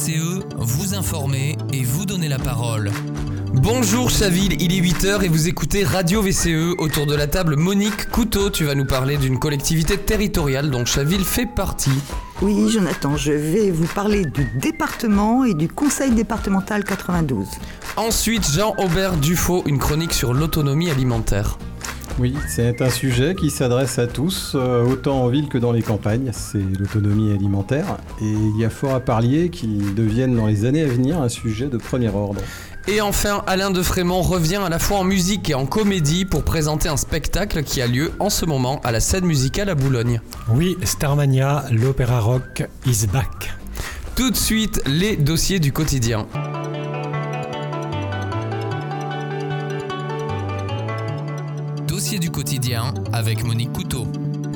VCE, vous informer et vous donner la parole. Bonjour Chaville, il est 8h et vous écoutez Radio VCE. Autour de la table, Monique Couteau, tu vas nous parler d'une collectivité territoriale dont Chaville fait partie. Oui, Jonathan, je vais vous parler du département et du conseil départemental 92. Ensuite, Jean-Aubert Dufaux, une chronique sur l'autonomie alimentaire. Oui, c'est un sujet qui s'adresse à tous, euh, autant en ville que dans les campagnes. C'est l'autonomie alimentaire. Et il y a fort à parier qu'il devienne dans les années à venir un sujet de premier ordre. Et enfin, Alain de Frémont revient à la fois en musique et en comédie pour présenter un spectacle qui a lieu en ce moment à la scène musicale à Boulogne. Oui, Starmania, l'opéra rock is back. Tout de suite, les dossiers du quotidien. Avec Monique Couteau.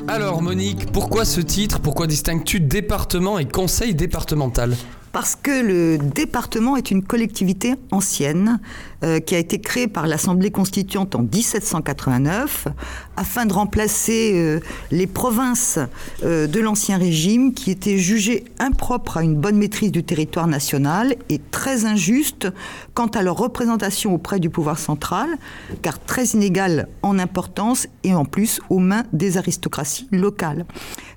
Alors Monique, pourquoi ce titre? Pourquoi distingues-tu département et conseil départemental? Parce que le département est une collectivité ancienne euh, qui a été créée par l'Assemblée constituante en 1789 afin de remplacer euh, les provinces euh, de l'Ancien Régime qui étaient jugées impropres à une bonne maîtrise du territoire national et très injustes quant à leur représentation auprès du pouvoir central, car très inégales en importance et en plus aux mains des aristocraties locales.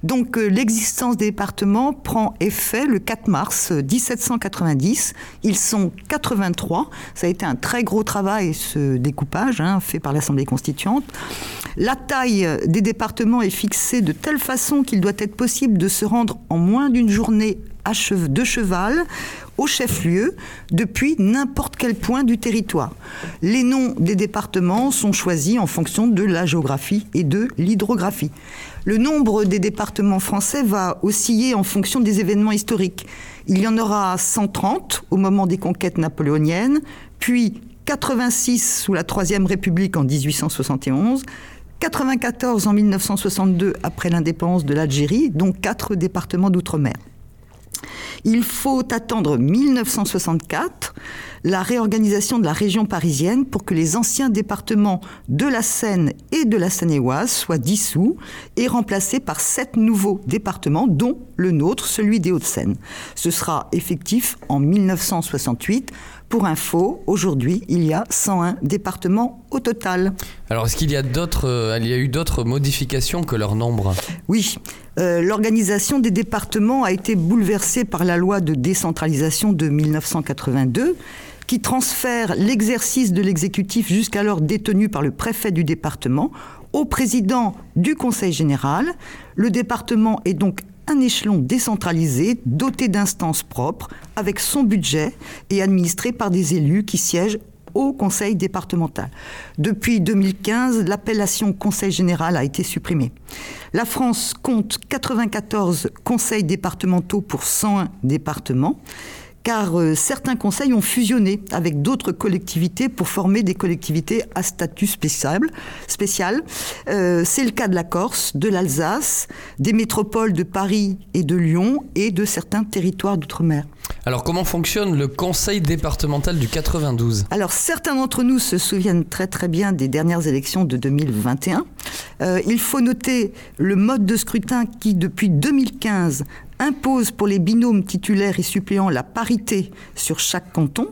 Donc l'existence des départements prend effet le 4 mars 1790. Ils sont 83. Ça a été un très gros travail, ce découpage, hein, fait par l'Assemblée constituante. La taille des départements est fixée de telle façon qu'il doit être possible de se rendre en moins d'une journée de cheval au chef-lieu depuis n'importe quel point du territoire. Les noms des départements sont choisis en fonction de la géographie et de l'hydrographie. Le nombre des départements français va osciller en fonction des événements historiques. Il y en aura 130 au moment des conquêtes napoléoniennes, puis 86 sous la Troisième République en 1871, 94 en 1962 après l'indépendance de l'Algérie, dont quatre départements d'outre-mer. Il faut attendre 1964, la réorganisation de la région parisienne, pour que les anciens départements de la Seine et de la Seine-et-Oise soient dissous et remplacés par sept nouveaux départements, dont le nôtre, celui des Hauts-de-Seine. Ce sera effectif en 1968. Pour info, aujourd'hui, il y a 101 départements au total. Alors, est-ce qu'il y a d'autres, euh, il y a eu d'autres modifications que leur nombre? Oui. Euh, l'organisation des départements a été bouleversée par la loi de décentralisation de 1982 qui transfère l'exercice de l'exécutif jusqu'alors détenu par le préfet du département au président du Conseil général. Le département est donc un échelon décentralisé, doté d'instances propres, avec son budget et administré par des élus qui siègent au conseil départemental. Depuis 2015, l'appellation conseil général a été supprimée. La France compte 94 conseils départementaux pour 101 départements car euh, certains conseils ont fusionné avec d'autres collectivités pour former des collectivités à statut spécial. spécial. Euh, c'est le cas de la Corse, de l'Alsace, des métropoles de Paris et de Lyon et de certains territoires d'outre-mer. Alors comment fonctionne le conseil départemental du 92 Alors certains d'entre nous se souviennent très très bien des dernières élections de 2021. Euh, il faut noter le mode de scrutin qui depuis 2015 impose pour les binômes titulaires et suppléants la parité sur chaque canton.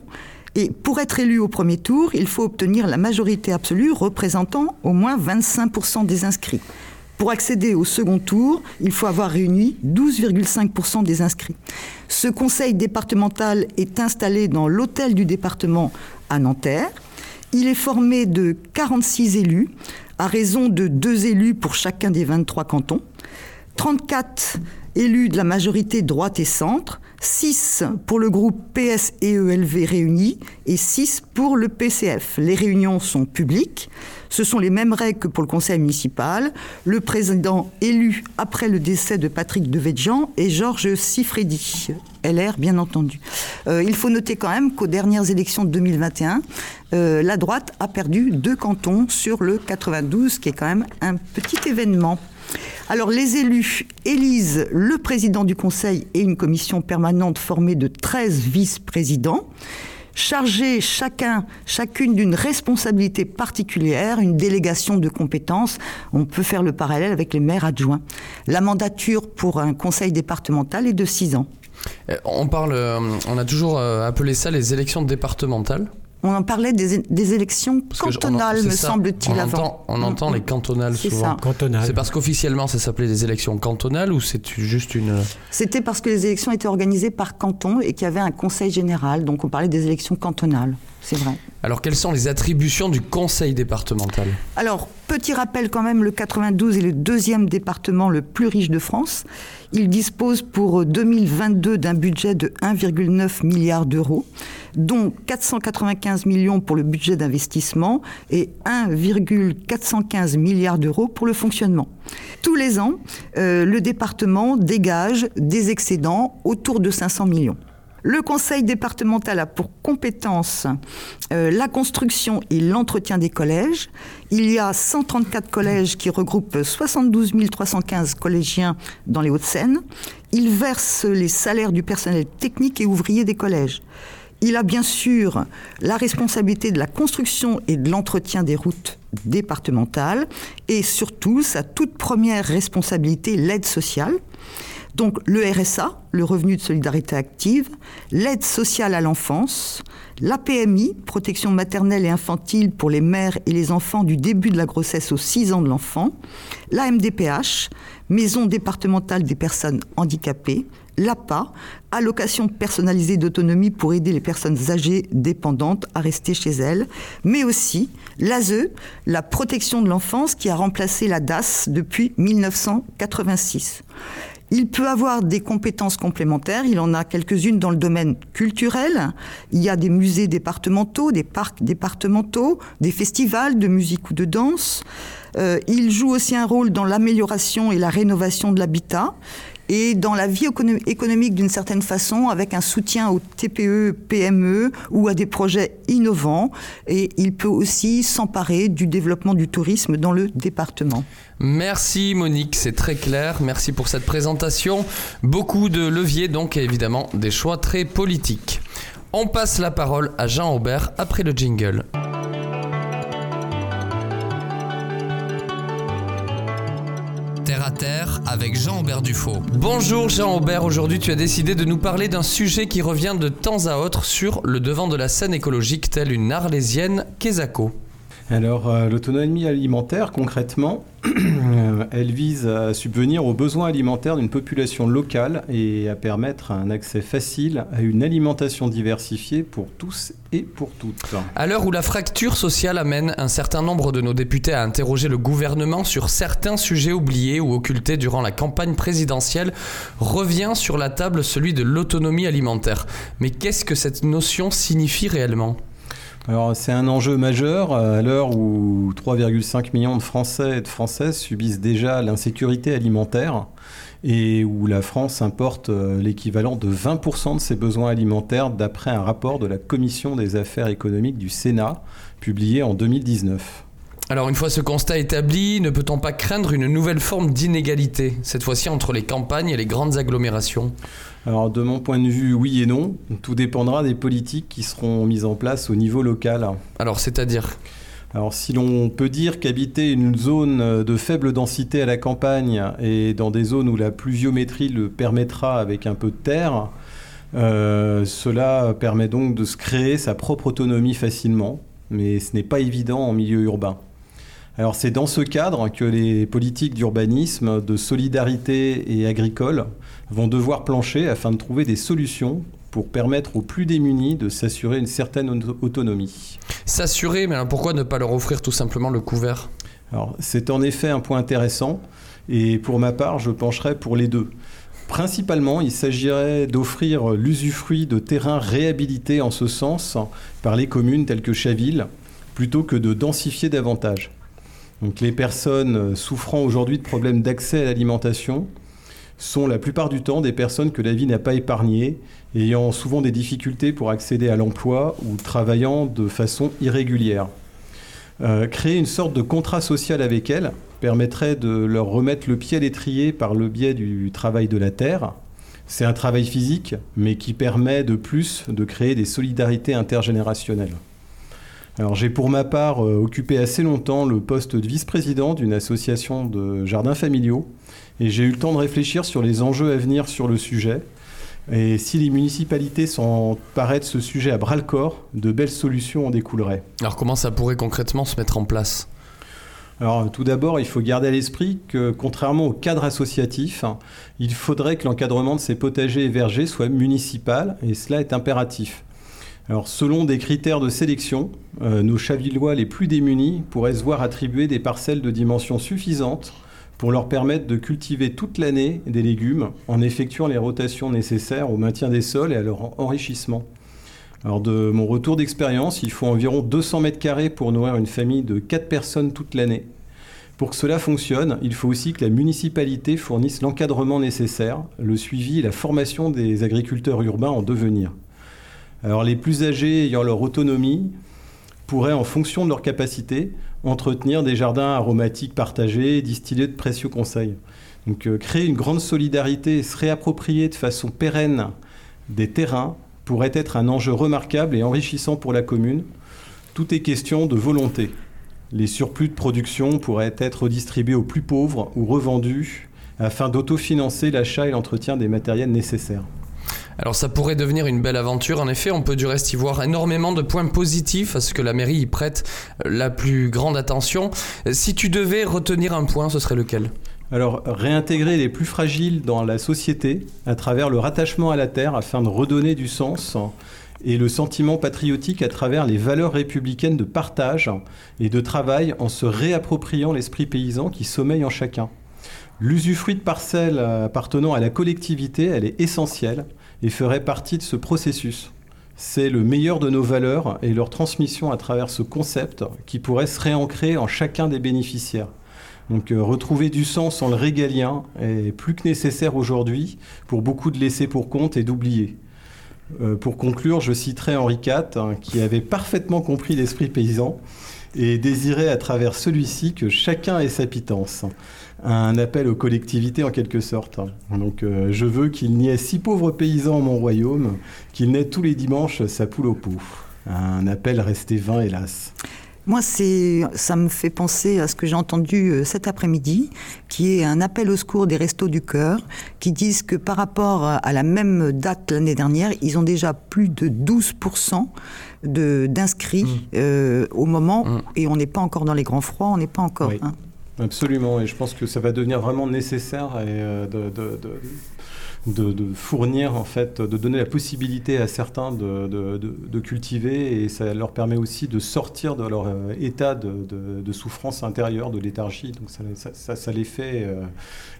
Et pour être élu au premier tour, il faut obtenir la majorité absolue représentant au moins 25% des inscrits. Pour accéder au second tour, il faut avoir réuni 12,5% des inscrits. Ce conseil départemental est installé dans l'hôtel du département à Nanterre. Il est formé de 46 élus, à raison de deux élus pour chacun des 23 cantons. 34 élus de la majorité droite et centre, 6 pour le groupe PS et ELV réunis et 6 pour le PCF. Les réunions sont publiques. Ce sont les mêmes règles que pour le conseil municipal. Le président élu après le décès de Patrick Devedjian est Georges Sifredi, LR bien entendu. Euh, il faut noter quand même qu'aux dernières élections de 2021, euh, la droite a perdu deux cantons sur le 92, qui est quand même un petit événement. Alors les élus élisent le président du conseil et une commission permanente formée de 13 vice-présidents chargés chacun, chacune d'une responsabilité particulière, une délégation de compétences. On peut faire le parallèle avec les maires adjoints. La mandature pour un conseil départemental est de 6 ans. Euh, On parle, euh, on a toujours euh, appelé ça les élections départementales. On en parlait des, des élections Parce en- cantonales, c'est me semble-t-il, avant. entend, on Mm, entend mm. les cantonales C'est souvent. C'est parce qu'officiellement ça s'appelait des élections cantonales ou c'est juste une. C'était parce que les élections étaient organisées par canton et qu'il y avait un conseil général. Donc on parlait des élections cantonales. C'est vrai. Alors quelles sont les attributions du conseil départemental? Alors, petit rappel quand même, le 92 est le deuxième département le plus riche de France. Il dispose pour 2022 d'un budget de 1,9 milliard d'euros, dont 495 millions pour le budget d'investissement et 1,415 milliards d'euros pour le fonctionnement. Tous les ans, euh, le département dégage des excédents autour de 500 millions. Le conseil départemental a pour compétence euh, la construction et l'entretien des collèges. Il y a 134 collèges qui regroupent 72 315 collégiens dans les Hauts-de-Seine. Il verse les salaires du personnel technique et ouvrier des collèges. Il a bien sûr la responsabilité de la construction et de l'entretien des routes départementales et surtout sa toute première responsabilité, l'aide sociale. Donc le RSA, le revenu de solidarité active, l'aide sociale à l'enfance, la PMI, protection maternelle et infantile pour les mères et les enfants du début de la grossesse aux 6 ans de l'enfant, la MDPH, maison départementale des personnes handicapées, l'APA, allocation personnalisée d'autonomie pour aider les personnes âgées dépendantes à rester chez elles, mais aussi l'ASE, la protection de l'enfance qui a remplacé la DAS depuis 1986. Il peut avoir des compétences complémentaires. Il en a quelques-unes dans le domaine culturel. Il y a des musées départementaux, des parcs départementaux, des festivals de musique ou de danse. Euh, il joue aussi un rôle dans l'amélioration et la rénovation de l'habitat et dans la vie écono- économique d'une certaine façon, avec un soutien aux TPE, PME ou à des projets innovants. Et il peut aussi s'emparer du développement du tourisme dans le département. Merci Monique, c'est très clair. Merci pour cette présentation. Beaucoup de leviers donc évidemment des choix très politiques. On passe la parole à Jean Aubert après le jingle. Avec Jean-Aubert Dufaux. Bonjour Jean Aubert, aujourd'hui tu as décidé de nous parler d'un sujet qui revient de temps à autre sur le devant de la scène écologique telle une arlésienne Quesaco. Alors, euh, l'autonomie alimentaire, concrètement, euh, elle vise à subvenir aux besoins alimentaires d'une population locale et à permettre un accès facile à une alimentation diversifiée pour tous et pour toutes. À l'heure où la fracture sociale amène un certain nombre de nos députés à interroger le gouvernement sur certains sujets oubliés ou occultés durant la campagne présidentielle, revient sur la table celui de l'autonomie alimentaire. Mais qu'est-ce que cette notion signifie réellement? Alors, c'est un enjeu majeur euh, à l'heure où 3,5 millions de Français et de Françaises subissent déjà l'insécurité alimentaire et où la France importe euh, l'équivalent de 20% de ses besoins alimentaires d'après un rapport de la Commission des affaires économiques du Sénat publié en 2019. Alors une fois ce constat établi, ne peut-on pas craindre une nouvelle forme d'inégalité, cette fois-ci entre les campagnes et les grandes agglomérations? Alors de mon point de vue, oui et non. Tout dépendra des politiques qui seront mises en place au niveau local. Alors c'est-à-dire? Alors si l'on peut dire qu'habiter une zone de faible densité à la campagne et dans des zones où la pluviométrie le permettra avec un peu de terre, euh, cela permet donc de se créer sa propre autonomie facilement, mais ce n'est pas évident en milieu urbain. Alors c'est dans ce cadre que les politiques d'urbanisme, de solidarité et agricole vont devoir plancher afin de trouver des solutions pour permettre aux plus démunis de s'assurer une certaine auto- autonomie. S'assurer, mais alors pourquoi ne pas leur offrir tout simplement le couvert? Alors, c'est en effet un point intéressant, et pour ma part, je pencherai pour les deux. Principalement, il s'agirait d'offrir l'usufruit de terrains réhabilités en ce sens par les communes telles que Chaville, plutôt que de densifier davantage. Donc, les personnes souffrant aujourd'hui de problèmes d'accès à l'alimentation sont la plupart du temps des personnes que la vie n'a pas épargnées, ayant souvent des difficultés pour accéder à l'emploi ou travaillant de façon irrégulière. Euh, créer une sorte de contrat social avec elles permettrait de leur remettre le pied à l'étrier par le biais du travail de la terre. C'est un travail physique, mais qui permet de plus de créer des solidarités intergénérationnelles. Alors j'ai pour ma part euh, occupé assez longtemps le poste de vice-président d'une association de jardins familiaux et j'ai eu le temps de réfléchir sur les enjeux à venir sur le sujet. Et si les municipalités s'empareraient de ce sujet à bras le corps, de belles solutions en découleraient. Alors comment ça pourrait concrètement se mettre en place? Alors tout d'abord, il faut garder à l'esprit que contrairement au cadre associatif, il faudrait que l'encadrement de ces potagers et vergers soit municipal, et cela est impératif. Selon des critères de sélection, euh, nos chavillois les plus démunis pourraient se voir attribuer des parcelles de dimension suffisante pour leur permettre de cultiver toute l'année des légumes en effectuant les rotations nécessaires au maintien des sols et à leur enrichissement. Alors de mon retour d'expérience, il faut environ 200 mètres carrés pour nourrir une famille de 4 personnes toute l'année. Pour que cela fonctionne, il faut aussi que la municipalité fournisse l'encadrement nécessaire, le suivi et la formation des agriculteurs urbains en devenir. Alors les plus âgés ayant leur autonomie pourraient, en fonction de leur capacité, entretenir des jardins aromatiques partagés distiller de précieux conseils. Donc euh, créer une grande solidarité et se réapproprier de façon pérenne des terrains pourrait être un enjeu remarquable et enrichissant pour la commune. Tout est question de volonté. Les surplus de production pourraient être redistribués aux plus pauvres ou revendus afin d'autofinancer l'achat et l'entretien des matériels nécessaires. Alors ça pourrait devenir une belle aventure. En effet, on peut du reste y voir énormément de points positifs à ce que la mairie y prête la plus grande attention. Si tu devais retenir un point, ce serait lequel? Alors, réintégrer les plus fragiles dans la société à travers le rattachement à la terre afin de redonner du sens et le sentiment patriotique à travers les valeurs républicaines de partage et de travail en se réappropriant l'esprit paysan qui sommeille en chacun. L'usufruit de parcelles appartenant à la collectivité, elle est essentielle et ferait partie de ce processus. C'est le meilleur de nos valeurs et leur transmission à travers ce concept qui pourrait se réancrer en chacun des bénéficiaires. Donc euh, retrouver du sens en le régalien est plus que nécessaire aujourd'hui pour beaucoup de laisser pour compte et d'oublier. Euh, pour conclure, je citerai Henri IV hein, qui avait parfaitement compris l'esprit paysan et désirait à travers celui-ci que chacun ait sa pitance un appel aux collectivités en quelque sorte. Donc euh, je veux qu'il n'y ait six pauvres paysans en mon royaume, qu'il n'ait tous les dimanches sa poule au pot. Un appel resté vain, hélas. Moi, c'est, ça me fait penser à ce que j'ai entendu euh, cet après-midi, qui est un appel au secours des Restos du Cœur, qui disent que par rapport à la même date l'année dernière, ils ont déjà plus de 12% de, d'inscrits mmh. euh, au moment, mmh. et on n'est pas encore dans les grands froids, on n'est pas encore. Hein. Absolument, et je pense que ça va devenir vraiment nécessaire euh, de, fournir, en fait, de donner la possibilité à certains de, cultiver et ça leur permet aussi de sortir de leur euh, état de, souffrance intérieure, de léthargie. Donc ça les fait euh,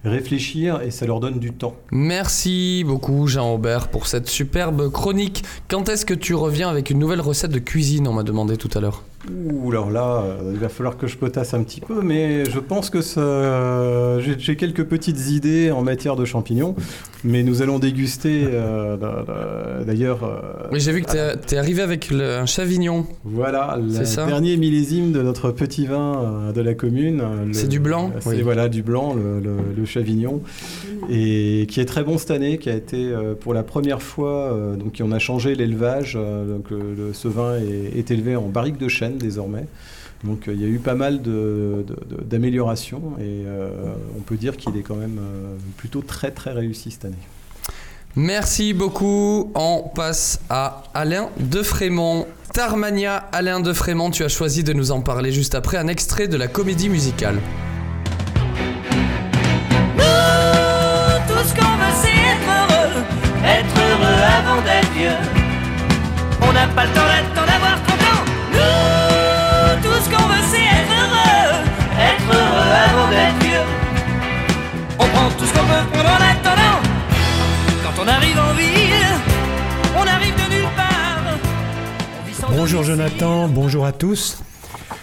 réfléchir et ça leur donne du temps. Merci beaucoup Jean-Aubert pour cette superbe chronique. Quand est-ce que tu reviens avec une nouvelle recette de cuisine? On m'a demandé tout à l'heure. Ouh, alors là, euh, il va falloir que je potasse un petit peu, mais je pense que ça... j'ai quelques petites idées en matière de champignons, mais nous allons déguster euh, d'ailleurs. Euh, oui, j'ai vu que tu es, arrivé avec un chavignon. Voilà, le dernier millésime de notre petit vin de la commune. C'est du blanc C'est voilà, du blanc, le, chavignon, et qui est très bon cette année, qui a été pour la première fois, donc on a changé l'élevage, donc ce vin est, est élevé en barrique de chêne désormais. Donc euh, il y a eu pas mal d'améliorations et euh, on peut dire qu'il est quand même euh, plutôt très très réussi cette année. Merci beaucoup. On passe à Alain de Frémont. Tarmania, Alain de Frémont, tu as choisi de nous en parler juste après un extrait de la comédie musicale. Nous, tout ce qu'on veut, c'est être heureux, être heureux avant d'être vieux. On n'a pas le temps d'attendre Bonjour Jonathan, bonjour à tous.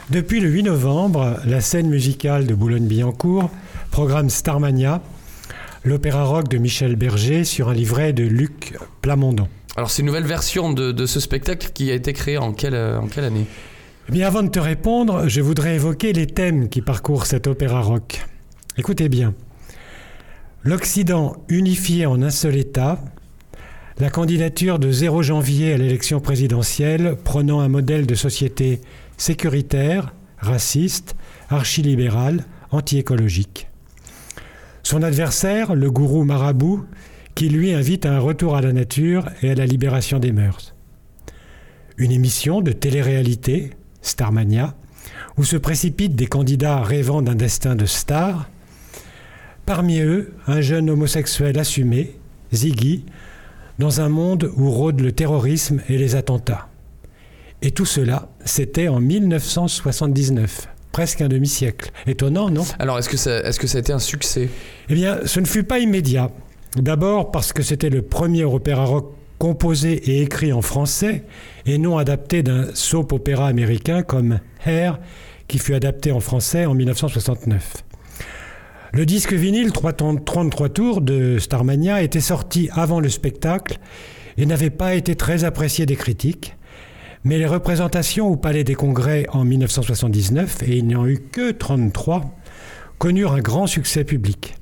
Depuis le 8 novembre, la scène musicale de Boulogne-Billancourt programme Starmania, l'opéra rock de Michel Berger sur un livret de Luc Plamondon. Alors c'est une nouvelle version de, de, ce spectacle qui a été créé en quelle, en quelle année? Eh bien, avant de te répondre, je voudrais évoquer les thèmes qui parcourent cet opéra rock. Écoutez bien. L'Occident unifié en un seul État, la candidature de 0 janvier à l'élection présidentielle prenant un modèle de société sécuritaire, raciste, archilibéral, anti-écologique. Son adversaire, le gourou marabout, qui lui invite à un retour à la nature et à la libération des mœurs. Une émission de télé-réalité, Starmania, où se précipitent des candidats rêvant d'un destin de star. Parmi eux, un jeune homosexuel assumé, Ziggy, dans un monde où rôdent le terrorisme et les attentats. Et tout cela, c'était en 1979, presque un demi-siècle. Étonnant, non? Alors, est-ce que, ça, est-ce que ça a été un succès? Eh bien, ce ne fut pas immédiat. D'abord parce que c'était le premier opéra rock composé et écrit en français et non adapté d'un soap opéra américain comme Hair, qui fut adapté en français en 1969. Le disque vinyle 33 tours de Starmania était sorti avant le spectacle et n'avait pas été très apprécié des critiques. Mais les représentations au Palais des Congrès en 1979, et il n'y en eut que 33, connurent un grand succès public.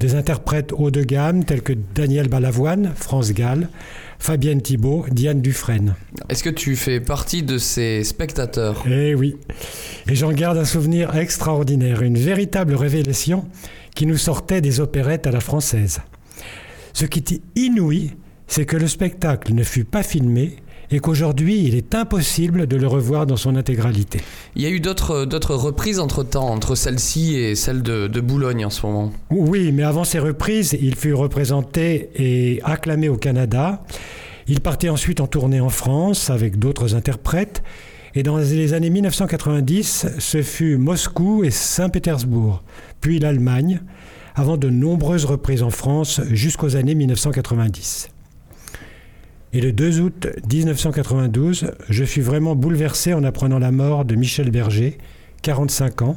Des interprètes haut de gamme tels que Daniel Balavoine, France Gall, Fabienne Thibault, Diane Dufresne. Est-ce que tu fais partie de ces spectateurs? Eh oui. Et j'en garde un souvenir extraordinaire, une véritable révélation qui nous sortait des opérettes à la française. Ce qui est inouï, c'est que le spectacle ne fut pas filmé et qu'aujourd'hui il est impossible de le revoir dans son intégralité. Il y a eu d'autres, d'autres reprises entre-temps, entre celle-ci et celle de, de Boulogne en ce moment. Oui, mais avant ces reprises, il fut représenté et acclamé au Canada. Il partait ensuite en tournée en France avec d'autres interprètes. Et dans les années 1990, ce fut Moscou et Saint-Pétersbourg, puis l'Allemagne, avant de nombreuses reprises en France jusqu'aux années 1990. Et le 2 août 1992, je fus vraiment bouleversé en apprenant la mort de Michel Berger, 45 ans,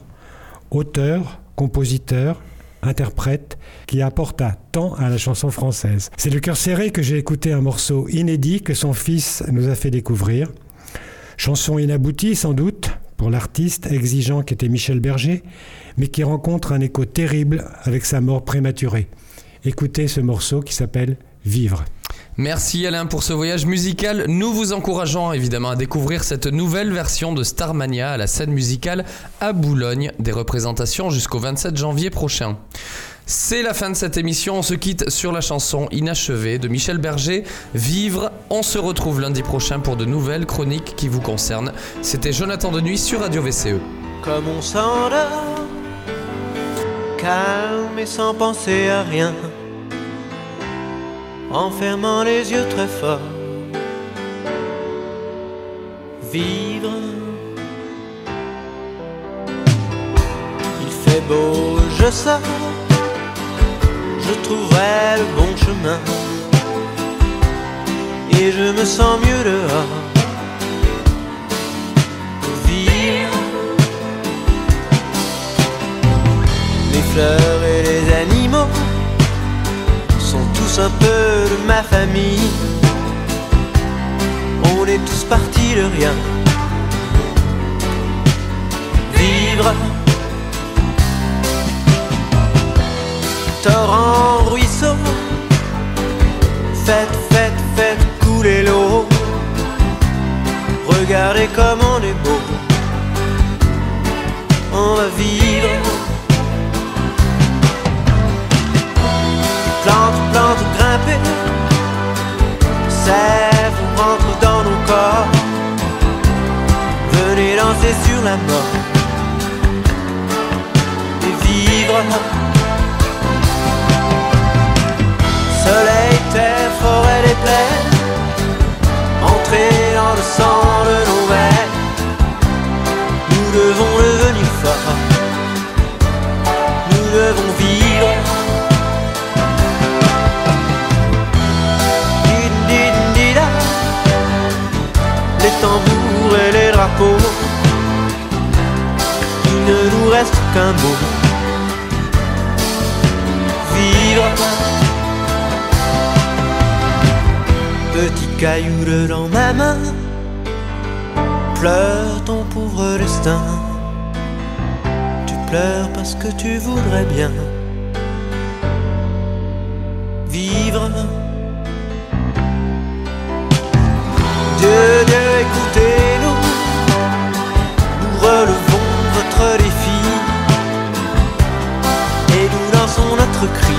auteur, compositeur, interprète, qui apporta tant à la chanson française. C'est le cœur serré que j'ai écouté un morceau inédit que son fils nous a fait découvrir. Chanson inaboutie sans doute pour l'artiste exigeant qu'était Michel Berger, mais qui rencontre un écho terrible avec sa mort prématurée. Écoutez ce morceau qui s'appelle Vivre. Merci Alain pour ce voyage musical. Nous vous encourageons évidemment à découvrir cette nouvelle version de Starmania à la scène musicale à Boulogne, des représentations jusqu'au 27 janvier prochain. C'est la fin de cette émission, on se quitte sur la chanson inachevée de Michel Berger, Vivre. On se retrouve lundi prochain pour de nouvelles chroniques qui vous concernent. C'était Jonathan de Nuit sur Radio. VCE. Comme on s'endort, calme et sans penser à rien, en fermant les yeux très fort. Vivre, il fait beau, je sors, je trouverai le bon chemin, et je me sens mieux dehors. Vivre. Les fleurs un peu de ma famille. On est tous partis de rien. Vivre. Torrent, ruisseau. Faites, faites, faites couler l'eau. Regardez comme on est beau. On va vivre. Grimper. Sève rentre dans nos corps. Venez danser sur la mort. Et vivre. Soleil, terre, forêt, les plaines. Entrer dans le sang de nos veines. Tambours et les drapeaux. Il ne nous reste qu'un mot. Vivre. Petit caillou dans ma main. Pleure ton pauvre destin. Tu pleures parce que tu voudrais bien vivre. Dieu, Dieu, nous relevons votre défi. Et nous lançons notre cri.